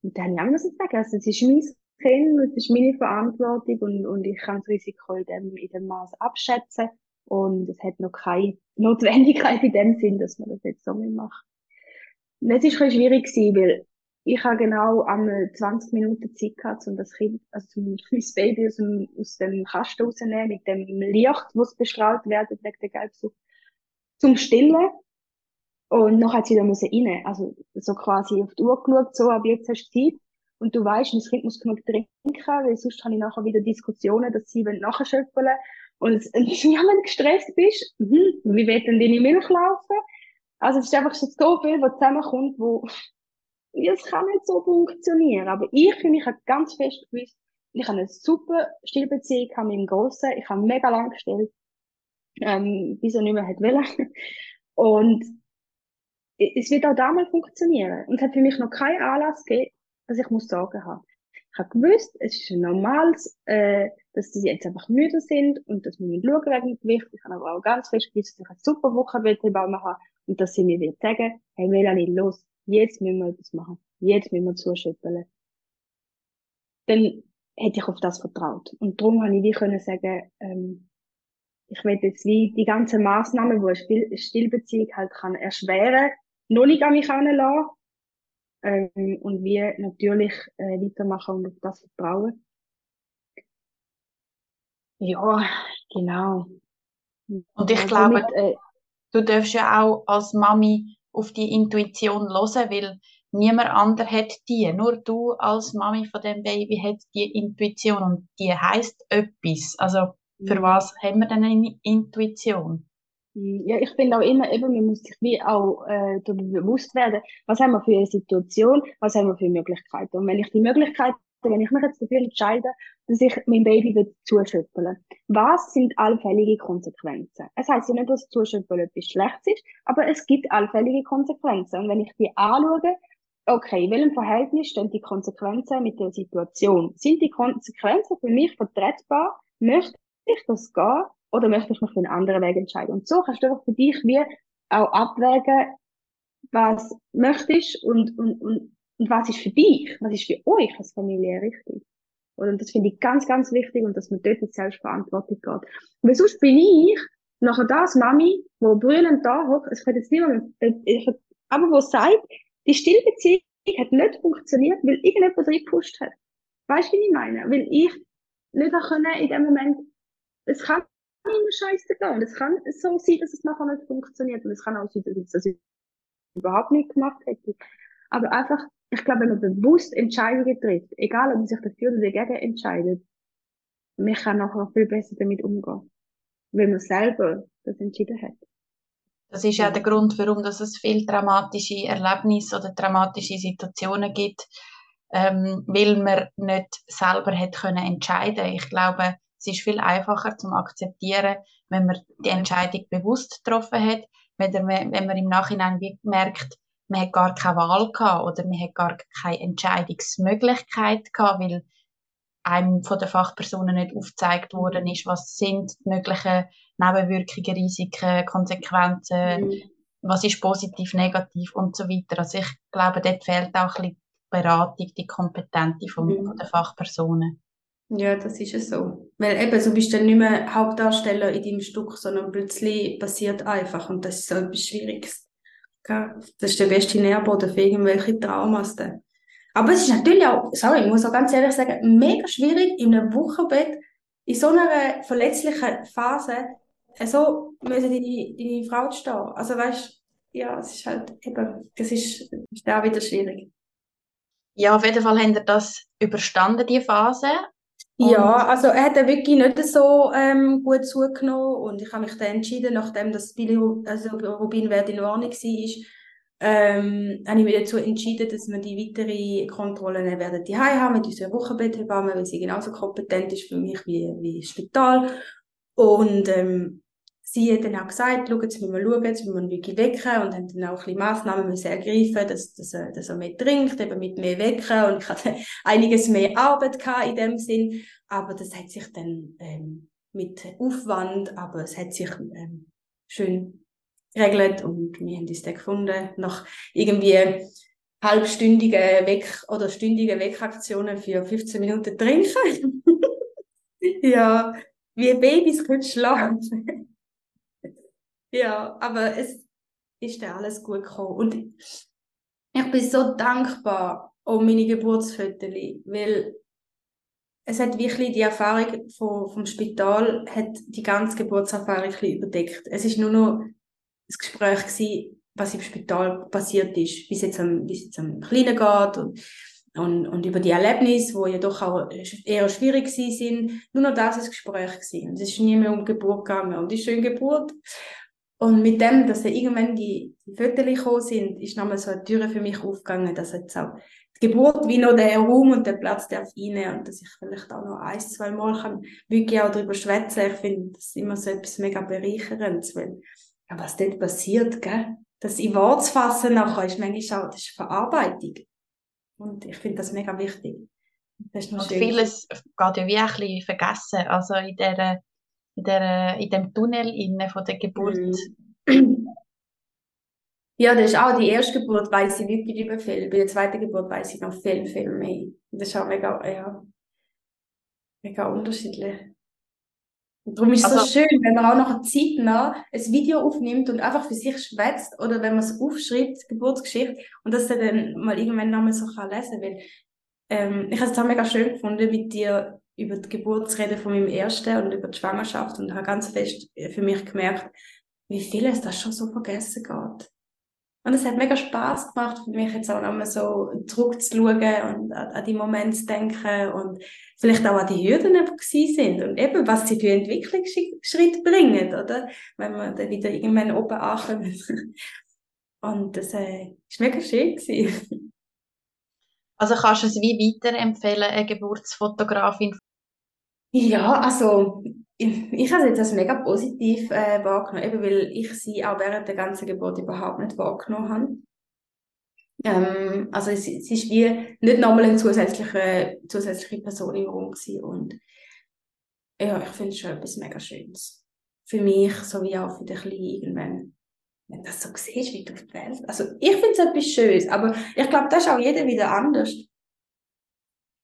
Und dann habe ich auch sagen, also, es ist mein Kind, es ist meine Verantwortung und, und ich kann das Risiko in dem, in dem Maß abschätzen. Und es hat noch keine Notwendigkeit in dem Sinn, dass man das jetzt so macht. Und das ist ein schwierig gewesen, weil ich habe genau einmal 20 Minuten Zeit gehabt, um das Kind, also zum das Baby aus dem, aus dem Kasten rauszunehmen, mit dem Licht, das bestrahlt wird wegen der Gelbsucht, zum Stillen. Und noch hat sie müssen rein. Also, so quasi auf die Uhr geschaut, so, aber jetzt hast du Zeit. Und du weißt, mein Kind muss genug trinken, weil sonst habe ich nachher wieder Diskussionen, dass sie nachschöpfen Und, und ja, wenn du gestresst bist, hm, wie wird denn deine Milch laufen? Also es ist einfach so viel, was zusammenkommt, wo es kann nicht so funktionieren. Aber ich für mich habe ganz fest gewusst, ich habe eine super Stillbeziehung mit meinem Grossen. Ich habe mega lang gestellt, ähm, bis er nicht mehr hat wollen. Und es wird auch damals funktionieren. Und es hat für mich noch keinen Anlass gegeben, dass ich muss Sorgen haben. Ich habe gewusst, es ist ein normales, äh, dass sie jetzt einfach müde sind und dass wir schauen wegen dem Gewicht. Ich habe aber auch ganz fest gewusst, dass ich eine super Woche machen und dass sie mir wird sagen, hey Melanie, los, jetzt müssen wir etwas machen. Jetzt müssen wir zuschütteln. Dann hätte ich auf das vertraut. Und darum habe ich wie können sagen, ähm, ich will jetzt wie die ganzen Massnahmen, die eine Stillbeziehung halt kann erschweren, noch nicht an mich heranlassen. Ähm, und wie natürlich äh, weitermachen und auf das vertrauen. Ja, genau. Und ich also glaube, mit, äh, du darfst ja auch als Mami auf die Intuition hören, weil niemand anderer hat die. Nur du als Mami von dem Baby hat die Intuition und die heißt etwas. Also für was haben wir denn eine Intuition? Mhm. Ja, ich finde auch immer, eben, man muss sich wie auch äh, darüber bewusst werden, was haben wir für eine Situation, was haben wir für Möglichkeiten. Und wenn ich die Möglichkeiten, wenn ich mich jetzt dafür entscheide, dass ich mein Baby will zuschütteln was sind allfällige Konsequenzen? Es heißt ja nicht, dass Zuschütteln etwas Schlechtes ist, aber es gibt allfällige Konsequenzen. Und wenn ich die anschaue, okay, in welchem Verhältnis stehen die Konsequenzen mit der Situation? Sind die Konsequenzen für mich vertretbar? Möchte ich das gehen oder möchte ich mich für einen anderen Weg entscheiden? Und so kannst du einfach für dich wie auch abwägen, was möchtest und, und, und, und was ist für dich, was ist für euch als Familie richtig. Und das finde ich ganz, ganz wichtig und dass man dort in Selbstverantwortung geht. Weil sonst bin ich nachher das Mami, wo brüllend da hockt, es könnte jetzt niemand, aber wo sagt, die Stillbeziehung hat nicht funktioniert, weil irgendjemand reingepusht hat. Weißt du, wie ich meine? Weil ich nicht können in dem Moment, es kann immer scheiße gehen. Es kann so sein, dass es nachher nicht funktioniert. Und es kann auch sein, dass ich das überhaupt nicht gemacht hätte. Aber einfach, ich glaube, wenn man bewusst Entscheidungen trifft, egal ob man sich dafür oder dagegen entscheidet, man kann nachher viel besser damit umgehen. Weil man selber das entschieden hat. Das ist ja der Grund, warum dass es viele traumatische Erlebnisse oder traumatische Situationen gibt, ähm, weil man nicht selber hat können entscheiden. Ich glaube, es ist viel einfacher zu akzeptieren, wenn man die Entscheidung bewusst getroffen hat, wenn man, wenn man im Nachhinein merkt, man hat gar keine Wahl gehabt oder man hat gar keine Entscheidungsmöglichkeit gehabt, weil einem von den Fachpersonen nicht aufgezeigt worden ist, was sind die möglichen Nebenwirkungen, Risiken, Konsequenzen, mhm. was ist positiv, negativ und so weiter. Also ich glaube, dort fehlt auch ein bisschen die Beratung, die Kompetenz von, mhm. von den Fachpersonen. Ja, das ist es so. Weil eben, du bist dann nicht mehr Hauptdarsteller in deinem Stück, sondern plötzlich passiert einfach und das ist so etwas Schwieriges. Das ist der beste Nährboden für irgendwelche Traumas. Aber es ist natürlich auch, sorry, ich muss auch ganz ehrlich sagen, mega schwierig in einem Wochenbett in so einer verletzlichen Phase so müssen deine, deine Frau stehen. Also weißt ja, es ist halt eben, das ist, ist auch wieder schwierig. Ja, auf jeden Fall haben wir das überstanden, die Phase. Ja, also er hat wirklich nicht so ähm, gut zugenommen und ich habe mich dann entschieden, nachdem das Billy, also Rubinwert in Ordnung war, ähm, habe ich mich dazu entschieden, dass wir die weitere Kontrollen werden die haben mit unserer Wochenbetthebamme, weil sie genauso kompetent ist für mich wie, wie das Spital. Und ähm, sie hat dann auch gesagt, schau, jetzt müssen wir schauen, jetzt müssen wir wirklich wecken und haben dann auch ein bisschen Massnahmen müssen ergreifen, dass, dass, er, dass er mehr trinkt, eben mit mehr wecken und ich hatte einiges mehr Arbeit gehabt in dem Sinn, aber das hat sich dann ähm, mit Aufwand, aber es hat sich ähm, schön geregelt und wir haben uns dann gefunden, nach irgendwie halbstündigen Weg- oder stündigen Weckaktionen für 15 Minuten trinken. ja, wie Babys können schlafen. Ja, aber es ist dann alles gut gekommen. Und ich bin so dankbar um meine Geburtsfotos, weil es hat wirklich die Erfahrung vom, vom Spital, hat die ganze Geburtserfahrung überdeckt. Es ist nur noch das Gespräch gewesen, was im Spital passiert ist, wie es jetzt am, es jetzt am Kleinen geht und und, und über die Erlebnisse, wo ja doch auch eher schwierig sind, nur noch das ein Gespräch gewesen. Es ist nie mehr um Geburt gegangen. Und die schöne Geburt. Und mit dem, dass dann irgendwann die, die Fotos gekommen sind, ist nochmal so eine Tür für mich aufgegangen, dass jetzt auch die Geburt wie noch der Raum und der Platz darf rein und dass ich vielleicht auch noch ein, zwei Mal kann wirklich auch darüber schwätzen. Ich finde das immer so etwas mega bereicherndes, weil ja, was dort passiert, gell? das in Wort zu fassen nachher ist manchmal auch, das ist Verarbeitung. Und ich finde das mega wichtig. Das und vieles geht ja wie ein bisschen vergessen. Also in, der, in, der, in dem Tunnel innen von der Geburt. Mm. Ja, das ist auch die erste Geburt, weiß ich wirklich über viel. Bei der zweiten Geburt weiß ich noch viel, viel mehr. Das ist auch mega, ja, mega unterschiedlich. Und darum ist es also, so schön, wenn man auch noch eine Zeit nach ein Video aufnimmt und einfach für sich schwätzt oder wenn man es aufschreibt, Geburtsgeschichte, und das dann mal irgendwann nochmal so kann lesen weil ähm, ich habe es auch mega schön gefunden, mit dir über die Geburt zu reden von meinem Ersten und über die Schwangerschaft und habe ganz fest für mich gemerkt, wie viel es das schon so vergessen geht. Und es hat mega Spaß gemacht für mich jetzt auch nochmal so zurückzuschauen und an, an die Momente zu denken und vielleicht auch an die Hürden, die sind und eben, was sie für Entwicklungsschritte bringen, oder? Wenn wir dann wieder irgendwann oben ankommen. Und das äh, ist mega schön gewesen. Also kannst du es wie weiterempfehlen, eine Geburtsfotografin? Ja, also ich, ich habe es jetzt als mega positiv äh, wahrgenommen, eben weil ich sie auch während der ganzen Geburt überhaupt nicht wahrgenommen habe. Ähm, also es, es ist wie nicht nochmal eine zusätzliche, zusätzliche Person im Raum gewesen und ja, ich finde es schon etwas mega Schönes. Für mich, sowie auch für die Kleinen irgendwann. Wenn du das so siehst, wie du auf die Welt. Also ich finde es etwas Schönes, aber ich glaube, das ist auch jeder wieder anders.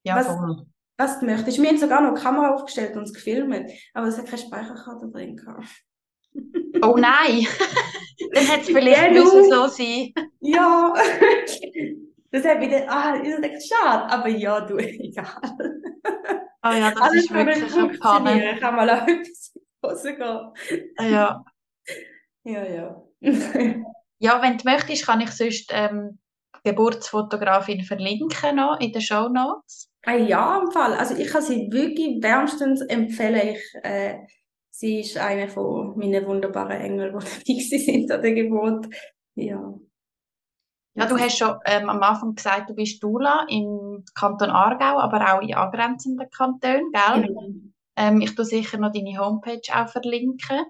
Ja, was, voll was du möchtest. Wir haben sogar noch eine Kamera aufgestellt und es gefilmt, aber es hat keine Speicherkarte drin gehabt. oh nein! Dann hätte es vielleicht ja, müssen so sein. ja! Das hat wieder, ah, ich denke, schade, aber ja, du, egal. Oh ja, das Alles ist wirklich eine Panne. Ich kann mal auch etwas in die Hose gehen. Ah, ja. ja, ja. ja, wenn du möchtest, kann ich sonst ähm, Geburtsfotografin verlinken noch in den Show Notes. Ah, ja, im Fall. Also ich kann sie wirklich wärmstens empfehlen. Ich, äh, sie ist eine von meinen wunderbaren Engeln, die dabei sind an der Geburt. Ja. Ja, du hast schon ähm, am Anfang gesagt, du bist Dula im Kanton Aargau, aber auch in angrenzenden Kantonen, gell? Mhm. Ähm, ich tue sicher noch deine Homepage auch verlinken.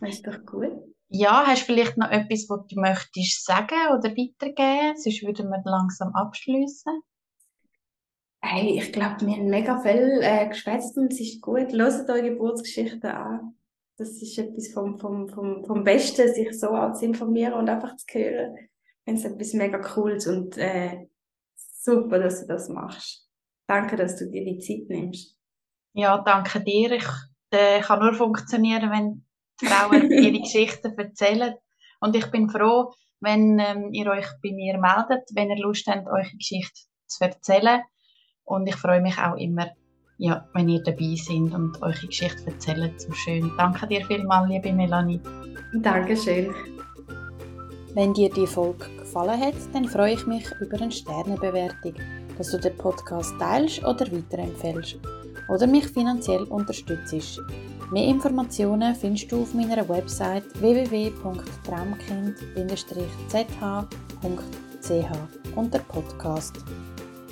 Das ist doch gut. Ja, hast du vielleicht noch etwas, was du möchtest sagen oder weitergeben? Sonst würden wir langsam abschließen. Hey, ich glaube, wir haben mega viel äh, geschwätzt und es ist gut. Hört eure Geburtsgeschichten an. Das ist etwas vom, vom, vom, vom Besten, sich so auch zu informieren und einfach zu hören. Ich finde es etwas mega Cooles und äh, super, dass du das machst. Danke, dass du dir die Zeit nimmst. Ja, danke dir. Ich äh, kann nur funktionieren, wenn die Frauen ihre Geschichten erzählen. Und ich bin froh, wenn ähm, ihr euch bei mir meldet, wenn ihr Lust habt, eure Geschichte zu erzählen. Und ich freue mich auch immer, ja, wenn ihr dabei seid und eure Geschichte erzählt. So schön. Danke dir vielmals, liebe Melanie. Dankeschön. Wenn dir die Folge gefallen hat, dann freue ich mich über eine Sternebewertung, dass du den Podcast teilst oder weiterempfehlst oder mich finanziell unterstützt. Mehr Informationen findest du auf meiner Website www.traumkind-zh.ch unter Podcast.